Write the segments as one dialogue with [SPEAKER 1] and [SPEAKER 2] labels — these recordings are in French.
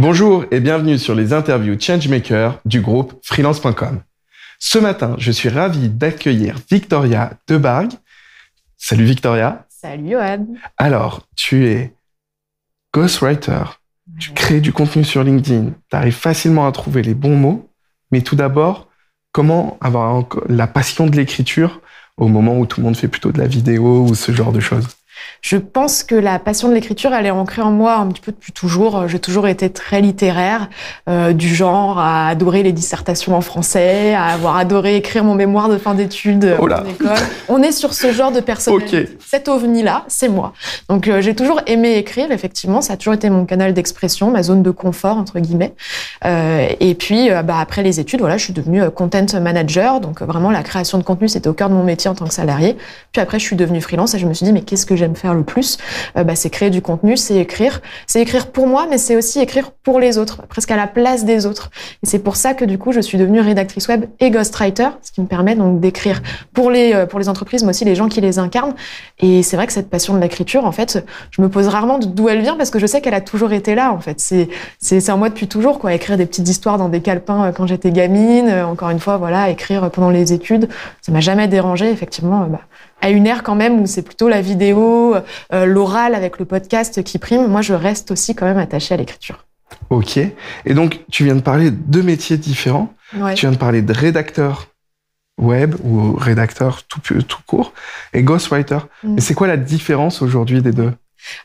[SPEAKER 1] Bonjour et bienvenue sur les interviews Changemaker du groupe freelance.com. Ce matin, je suis ravi d'accueillir Victoria Debargue. Salut Victoria.
[SPEAKER 2] Salut Johan.
[SPEAKER 1] Alors, tu es ghostwriter, tu crées du contenu sur LinkedIn, tu arrives facilement à trouver les bons mots, mais tout d'abord, comment avoir la passion de l'écriture au moment où tout le monde fait plutôt de la vidéo ou ce genre de choses?
[SPEAKER 2] Je pense que la passion de l'écriture, elle est ancrée en moi un petit peu depuis toujours. J'ai toujours été très littéraire, euh, du genre à adorer les dissertations en français, à avoir adoré écrire mon mémoire de fin d'études
[SPEAKER 1] oh
[SPEAKER 2] en école. On est sur ce genre de personnalité. Cet ovni-là, c'est moi. Donc euh, j'ai toujours aimé écrire, effectivement. Ça a toujours été mon canal d'expression, ma zone de confort, entre guillemets. Euh, et puis, euh, bah, après les études, voilà, je suis devenue euh, content manager. Donc vraiment, la création de contenu, c'était au cœur de mon métier en tant que salarié. Puis après, je suis devenue freelance et je me suis dit, mais qu'est-ce que j'aime faire le plus, euh, bah, c'est créer du contenu, c'est écrire. C'est écrire pour moi, mais c'est aussi écrire pour les autres, presque à la place des autres. Et c'est pour ça que du coup, je suis devenue rédactrice web et ghostwriter, ce qui me permet donc d'écrire pour les, euh, pour les entreprises, mais aussi les gens qui les incarnent. Et c'est vrai que cette passion de l'écriture, en fait, je me pose rarement d'où elle vient parce que je sais qu'elle a toujours été là, en fait. C'est, c'est, c'est en moi depuis toujours, quoi. Écrire des petites histoires dans des calepins euh, quand j'étais gamine. Encore une fois, voilà, écrire pendant les études. Ça m'a jamais dérangé, effectivement. Bah, à une ère quand même où c'est plutôt la vidéo, euh, l'oral avec le podcast qui prime. Moi, je reste aussi quand même attachée à l'écriture.
[SPEAKER 1] Ok. Et donc, tu viens de parler de deux métiers différents. Tu viens de parler de rédacteur web ou rédacteur tout, tout court et ghostwriter. Mm. Mais c'est quoi la différence aujourd'hui des deux?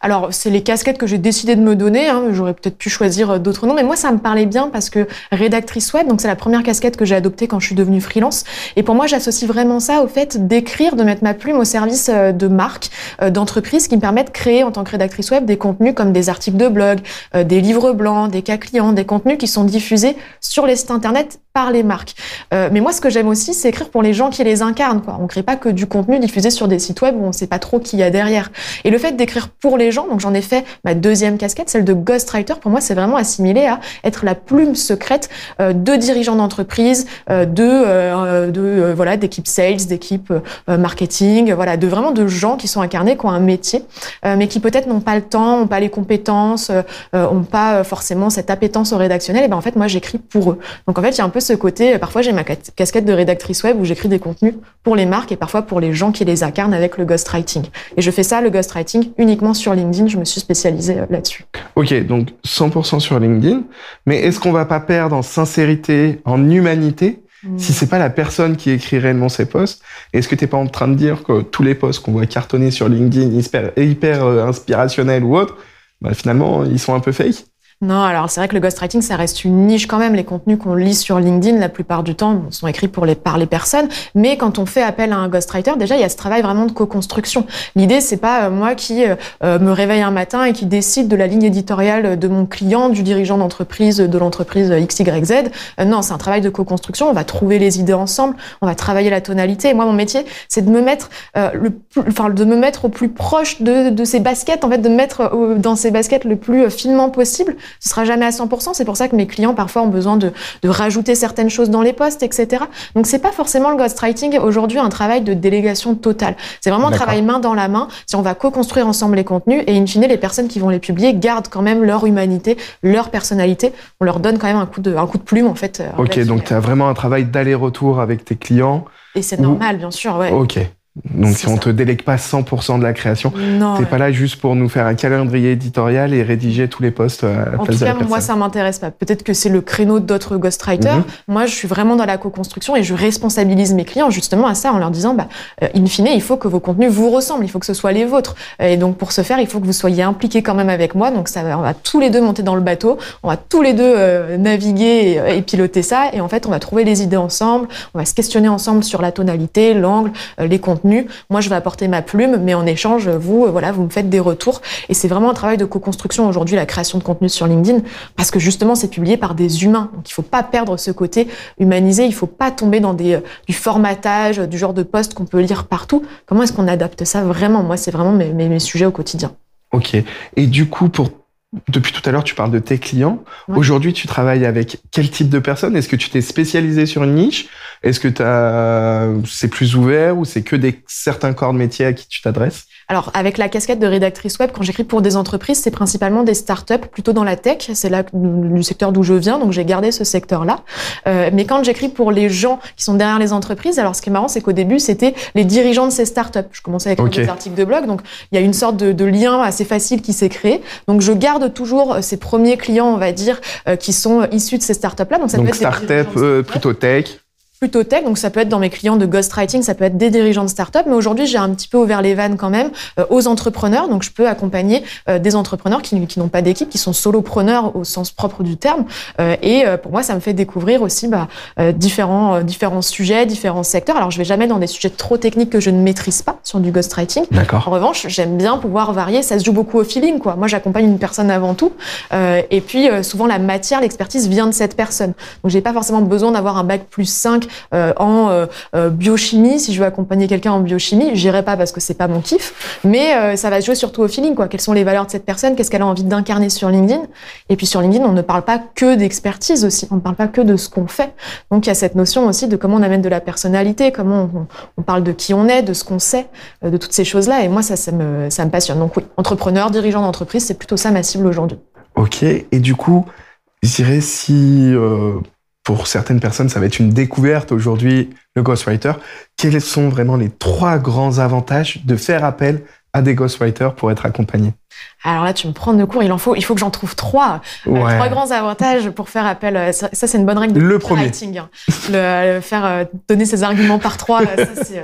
[SPEAKER 2] Alors, c'est les casquettes que j'ai décidé de me donner. Hein. J'aurais peut-être pu choisir euh, d'autres noms, mais moi, ça me parlait bien parce que rédactrice web, donc c'est la première casquette que j'ai adoptée quand je suis devenue freelance. Et pour moi, j'associe vraiment ça au fait d'écrire, de mettre ma plume au service euh, de marques, euh, d'entreprises qui me permettent de créer en tant que rédactrice web des contenus comme des articles de blog, des livres blancs, des cas clients, des contenus qui sont diffusés sur les sites internet par les marques. mais moi, ce que j'aime aussi, c'est écrire pour les gens qui les incarnent. Quoi. On crée pas que du contenu diffusé sur des sites web où on sait pas trop qui y a derrière. Et le fait d'écrire pour les gens. Donc j'en ai fait ma deuxième casquette, celle de ghostwriter. Pour moi, c'est vraiment assimilé à être la plume secrète euh, de dirigeants d'entreprise, euh, de, euh, de voilà d'équipes sales, d'équipes marketing, voilà, de vraiment de gens qui sont incarnés, qui ont un métier, mais qui peut-être n'ont pas le temps, n'ont pas les compétences, n'ont pas forcément cette appétence au rédactionnel. Et ben en fait, moi, j'écris pour eux. Donc en fait, il y a un peu ce côté. Parfois, j'ai ma casquette de rédactrice web où j'écris des contenus pour les marques et parfois pour les gens qui les incarnent avec le ghostwriting. Et je fais ça, le ghostwriting, uniquement sur LinkedIn je me suis spécialisée euh, là-dessus.
[SPEAKER 1] Ok, donc 100% sur LinkedIn. Mais est-ce qu'on va pas perdre en sincérité, en humanité, hmm. si c'est pas la personne qui écrit réellement ses posts? Est-ce que tu n'es pas en train de dire que tous les posts qu'on voit cartonner sur LinkedIn, hyper, hyper euh, inspirationnels ou autres, bah, finalement, ils sont un peu fake?
[SPEAKER 2] Non, alors c'est vrai que le ghostwriting, ça reste une niche quand même. Les contenus qu'on lit sur LinkedIn, la plupart du temps, sont écrits pour les, par les personnes. Mais quand on fait appel à un ghostwriter, déjà, il y a ce travail vraiment de co-construction. L'idée, c'est pas euh, moi qui euh, euh, me réveille un matin et qui décide de la ligne éditoriale de mon client, du dirigeant d'entreprise, de l'entreprise XYZ. non, c'est un travail de co-construction. On va trouver les idées ensemble, on va travailler la tonalité. Et moi, mon métier, c'est de me mettre le enfin, de me mettre au plus proche de, de ces baskets, en fait, de me mettre dans ces baskets le plus finement possible ce sera jamais à 100%. C'est pour ça que mes clients parfois ont besoin de, de rajouter certaines choses dans les posts, etc. Donc c'est pas forcément le ghostwriting aujourd'hui un travail de délégation totale. C'est vraiment un travail main dans la main. Si on va co-construire ensemble les contenus et in fine les personnes qui vont les publier gardent quand même leur humanité, leur personnalité. On leur donne quand même un coup de, un coup de plume en fait.
[SPEAKER 1] Euh, ok, donc tu as vraiment un travail d'aller-retour avec tes clients.
[SPEAKER 2] Et c'est normal, bien sûr. Ouais.
[SPEAKER 1] Ok. Donc si on te délègue pas 100% de la création, t'es pas là juste pour nous faire un calendrier éditorial et rédiger tous les postes à la
[SPEAKER 2] en
[SPEAKER 1] place
[SPEAKER 2] tout
[SPEAKER 1] cas,
[SPEAKER 2] moi ça m'intéresse pas. Peut-être que c'est le créneau d'autres ghostwriters. Mhm. Moi je suis vraiment dans la co-construction et je responsabilise mes clients justement à ça en leur disant bah euh, in fine il faut que vos contenus vous ressemblent, il faut que ce soit les vôtres. Et donc pour ce faire il faut que vous soyez impliqués quand même avec moi. Donc ça on va tous les deux monter dans le bateau, on va tous les deux euh, naviguer et, et, piloter ça et en fait on va trouver les idées ensemble, on va se questionner ensemble sur la tonalité, l'angle, euh, les contenus moi, je vais apporter ma plume, mais en échange, vous, euh, voilà, vous me faites des retours. Et c'est vraiment un travail de co-construction aujourd'hui, la création de contenu sur LinkedIn, parce que justement, c'est publié par des humains. Donc, il faut pas perdre ce côté humanisé. Il faut pas tomber dans des, euh, du formatage, du genre de poste qu'on peut lire partout. Comment est-ce qu'on adapte ça vraiment? Moi, c'est vraiment mes sujets au quotidien.
[SPEAKER 1] Ok. Et du coup, pour depuis tout à l'heure, tu parles de tes clients. Aujourd'hui, tu travailles avec quel type de personnes? Est-ce que tu t'es spécialisé sur une niche? Est-ce que c'est plus ouvert ou c'est que des certains corps de métier à qui tu t'adresses?
[SPEAKER 2] Alors, avec la casquette de rédactrice web, quand j'écris pour des entreprises, c'est principalement des startups, plutôt dans la tech. C'est là du secteur d'où je viens, donc j'ai gardé ce secteur-là. Euh, mais quand j'écris pour les gens qui sont derrière les entreprises, alors ce qui est marrant, c'est qu'au début, c'était les dirigeants de ces startups. Je commençais avec des articles de blog, donc il y a une sorte de, de lien assez facile qui s'est créé. Donc, je garde toujours ces premiers clients, on va dire, euh, qui sont issus de ces startups-là.
[SPEAKER 1] Donc, ça peut être startup euh, plutôt tech
[SPEAKER 2] plutôt tech, donc ça peut être dans mes clients de ghostwriting, ça peut être des dirigeants de start-up, mais aujourd'hui j'ai un petit peu ouvert les vannes quand même euh, aux entrepreneurs, donc je peux accompagner euh, des entrepreneurs qui, qui n'ont pas d'équipe, qui sont solopreneurs au sens propre du terme, euh, et pour moi ça me fait découvrir aussi bah, différents différents sujets, différents secteurs. Alors je vais jamais dans des sujets trop techniques que je ne maîtrise pas sur du ghostwriting.
[SPEAKER 1] D'accord.
[SPEAKER 2] En revanche, j'aime bien pouvoir varier, ça se joue beaucoup au feeling quoi. Moi j'accompagne une personne avant tout, et puis souvent la matière, l'expertise vient de cette personne. Donc j'ai pas forcément besoin d'avoir un bac plus 5 euh, en euh, euh, biochimie. Si je veux accompagner quelqu'un en biochimie, j'irai pas parce que c'est pas mon kiff, mais ça va jouer surtout au feeling. Quoi. Quelles sont les valeurs de cette personne? Qu'est-ce qu'elle a envie d'incarner sur LinkedIn? Et puis sur LinkedIn, on ne parle pas que d'expertise aussi. On ne parle pas que de ce qu'on fait. Donc il y a cette notion aussi de comment on amène de la personnalité, comment on, parle de qui on est, de ce qu'on sait, de toutes ces choses-là. Et moi, ça, me, ça me passionne. Donc oui, entrepreneur, dirigeant d'entreprise, c'est plutôt ça ma cible aujourd'hui.
[SPEAKER 1] Ok. Et du coup, je dirais si pour certaines personnes, ça va être une découverte aujourd'hui, le ghostwriter. Quels sont vraiment les trois grands avantages de faire appel à des ghostwriters pour être accompagnés
[SPEAKER 2] alors là, tu me prends de cours, il en faut, il faut que j'en trouve trois. Euh, trois grands avantages pour faire appel. Euh, ça, c'est une bonne règle de
[SPEAKER 1] le premier.
[SPEAKER 2] Hein. Le, faire euh, donner ses arguments par trois,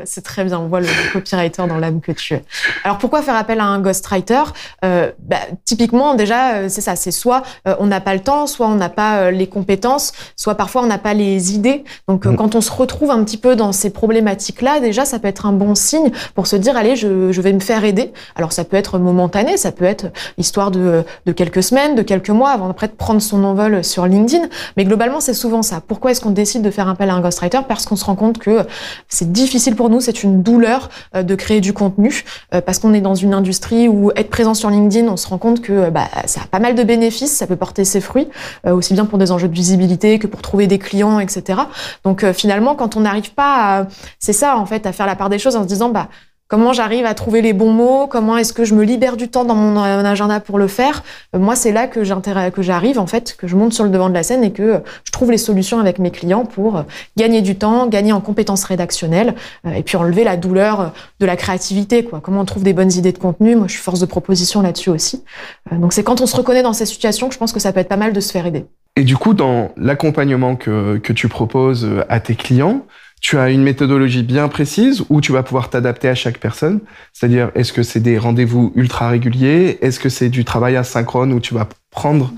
[SPEAKER 2] c'est très bien. On voit le, copywriter dans l'âme que tu es. Alors pourquoi faire appel à un ghostwriter? Euh, bah, Typiquement, déjà, c'est ça. C'est soit on n'a pas le temps, soit on n'a pas les compétences, soit parfois on n'a pas les idées. Donc mm. quand on se retrouve un petit peu dans ces problématiques-là, déjà, ça peut être un bon signe pour se dire allez, je, je vais me faire aider. Alors ça peut être momentané, ça peut être histoire de, de quelques semaines, de quelques mois avant après de prendre son envol sur LinkedIn. Mais globalement, c'est souvent ça. Pourquoi est-ce qu'on décide de faire appel à un ghostwriter? Parce qu'on se rend compte que c'est difficile pour nous, c'est une douleur euh, de créer du contenu, euh, parce qu'on est dans une industrie où être présent sur LinkedIn, on se rend compte que bah, ça a pas mal de bénéfices, ça peut porter ses fruits, euh, aussi bien pour des enjeux de visibilité que pour trouver des clients, etc. Donc finalement, quand on n'arrive pas c'est ça en fait, à faire la part des choses en se disant bah Comment j'arrive à trouver les bons mots? Comment est-ce que je me libère du temps dans mon agenda pour le faire? Euh, Moi, c'est là que j'arrive en fait, que je monte sur le devant de la scène et que je trouve les solutions avec mes clients pour euh, gagner du temps, gagner en compétences rédactionnelles euh, et puis enlever la douleur de la créativité. Quoi. Comment on trouve des bonnes idées de contenu? Moi, je suis force de proposition là-dessus aussi. Donc, c'est quand on se reconnaît dans ces situations que je pense que ça peut être pas mal de se faire aider.
[SPEAKER 1] Et du coup, dans l'accompagnement que tu proposes à tes clients, tu as une méthodologie bien précise où tu vas pouvoir t'adapter à chaque personne? C'est-à-dire, est-ce que c'est des rendez-vous ultra réguliers? Est-ce que c'est du travail asynchrone où tu vas prendre,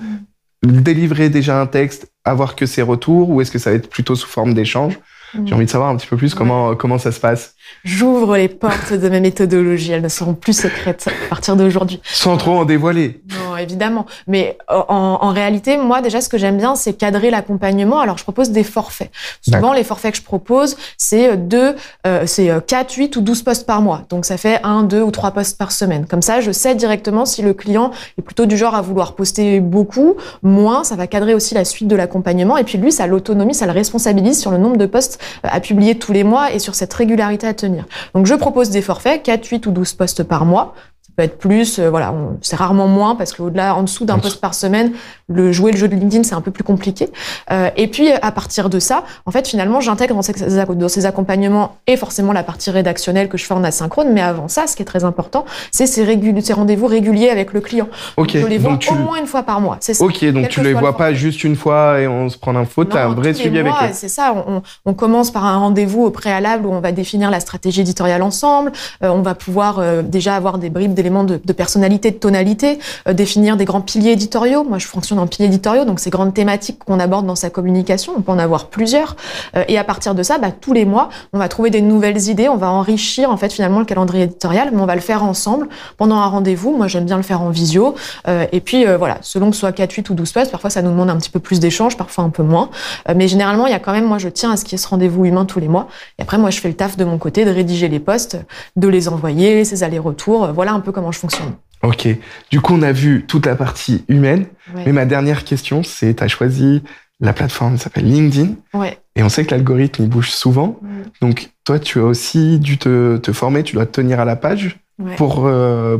[SPEAKER 1] délivrer déjà un texte, avoir que ses retours Ou est-ce que ça va être plutôt sous forme d'échange? J'ai envie de savoir un petit peu plus comment, comment ça se passe.
[SPEAKER 2] J'ouvre les portes de ma méthodologie. Elles ne seront plus secrètes à partir d'aujourd'hui.
[SPEAKER 1] Sans trop en dévoiler.
[SPEAKER 2] Évidemment. Mais en, en réalité, moi, déjà, ce que j'aime bien, c'est cadrer l'accompagnement. Alors, je propose des forfaits. Souvent, les forfaits que je propose, c'est deux, euh, c'est 4, euh, 8 ou 12 postes par mois. Donc, ça fait un, deux ou trois postes par semaine. Comme ça, je sais directement si le client est plutôt du genre à vouloir poster beaucoup, moins. Ça va cadrer aussi la suite de l'accompagnement. Et puis, lui, ça l'autonomie, ça le responsabilise sur le nombre de postes euh, à publier tous les mois et sur cette régularité à tenir. Donc je propose des forfaits, 4, 8 ou 12 postes par mois peut être plus, euh, voilà, c'est rarement moins parce qu'au-delà, en dessous d'un poste par semaine, le jouer le jeu de LinkedIn c'est un peu plus compliqué. Euh, et puis à partir de ça, en fait, finalement, j'intègre dans ces, dans ces accompagnements et forcément la partie rédactionnelle que je fais en asynchrone. Mais avant ça, ce qui est très important, c'est ces, ces rendez-vous réguliers avec le client.
[SPEAKER 1] Ok.
[SPEAKER 2] Je les vois au moins une fois par mois.
[SPEAKER 1] C'est ça. Ok, donc tu les vois pas juste une fois et on se prend l'info. Tu as un vrai suivi avec eux.
[SPEAKER 2] C'est ça. On, on, commence par un rendez-vous au préalable où on va définir la stratégie éditoriale ensemble. Euh, on va pouvoir déjà avoir des bribes éléments de, personnalité, de tonalité, euh, définir des grands piliers éditoriaux. Moi, je fonctionne en piliers éditoriaux, donc ces grandes thématiques qu'on aborde dans sa communication, on peut en avoir plusieurs. Euh, et à partir de ça, bah, tous les mois, on va trouver des nouvelles idées, on va enrichir en fait finalement le calendrier éditorial, mais on va le faire ensemble pendant un rendez-vous. Moi, j'aime bien le faire en visio. Euh, et puis voilà, selon que ce soit 4, 8 ou 12 postes, parfois ça nous demande un petit peu plus d'échanges, parfois un peu moins. mais généralement, il y a quand même, moi, je tiens à ce qu'il y ait ce rendez-vous humain tous les mois. Et après, moi, je fais le taf de mon côté de rédiger les postes, de les envoyer, ces allers-retours. Voilà un peu comment je fonctionne.
[SPEAKER 1] Ok. Du coup, on a vu toute la partie humaine. Mais ma dernière question, c'est, tu as choisi la plateforme qui s'appelle LinkedIn.
[SPEAKER 2] Ouais.
[SPEAKER 1] Et on sait que l'algorithme, il bouge souvent. Donc, toi, tu as aussi dû te, te, former, tu dois te tenir à la page pour,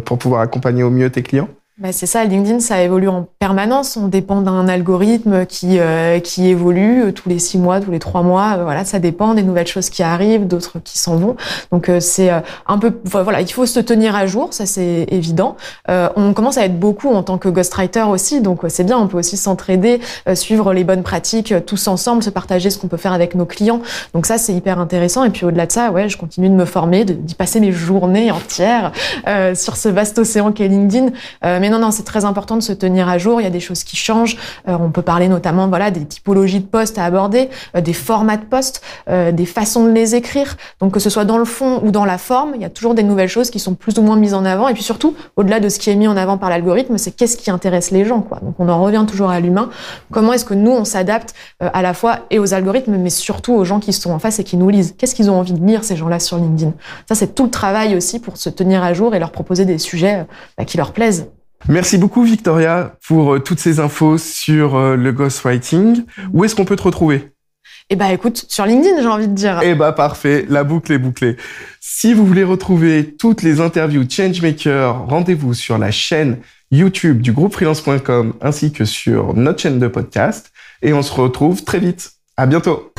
[SPEAKER 1] pour pouvoir accompagner au mieux tes clients
[SPEAKER 2] bah c'est ça, LinkedIn, ça évolue en permanence. On dépend d'un algorithme qui euh, qui évolue euh, tous les six mois, tous les trois mois. Euh, voilà, ça dépend des nouvelles choses qui arrivent, d'autres qui s'en vont. Donc c'est un peu, voilà, il faut se tenir à jour, ça c'est évident. on commence à être beaucoup en tant que ghostwriter aussi, donc c'est bien. On peut aussi s'entraider, suivre les bonnes pratiques tous ensemble, se partager ce qu'on peut faire avec nos clients. Donc ça c'est hyper intéressant. Et puis au-delà de ça, ouais, je continue de me former, d'y passer mes journées entières sur ce vaste océan qu'est LinkedIn mais non, non, c'est très important de se tenir à jour. Il y a des choses qui changent. Euh, on peut parler notamment, voilà, des typologies de postes à aborder, euh, des formats de postes, euh, des façons de les écrire. Donc que ce soit dans le fond ou dans la forme, il y a toujours des nouvelles choses qui sont plus ou moins mises en avant. Et puis surtout, au-delà de ce qui est mis en avant par l'algorithme, c'est qu'est-ce qui intéresse les gens, quoi. Donc on en revient toujours à l'humain. Comment est-ce que nous on s'adapte à la fois et aux algorithmes, mais surtout aux gens qui sont en face et qui nous lisent? Qu'est-ce qu'ils ont envie de lire ces gens-là sur LinkedIn? Ça, c'est tout le travail aussi pour se tenir à jour et leur proposer des sujets bah, qui leur plaisent.
[SPEAKER 1] Merci beaucoup Victoria pour euh, toutes ces infos sur euh, le ghostwriting. Où est-ce qu'on peut te retrouver?
[SPEAKER 2] Eh bah écoute, sur LinkedIn, j'ai envie de dire.
[SPEAKER 1] Eh bah parfait, la boucle est bouclée. Si vous voulez retrouver toutes les interviews Changemaker, rendez-vous sur la chaîne YouTube du groupe freelance.com ainsi que sur notre chaîne de podcast et on se retrouve très vite. À bientôt.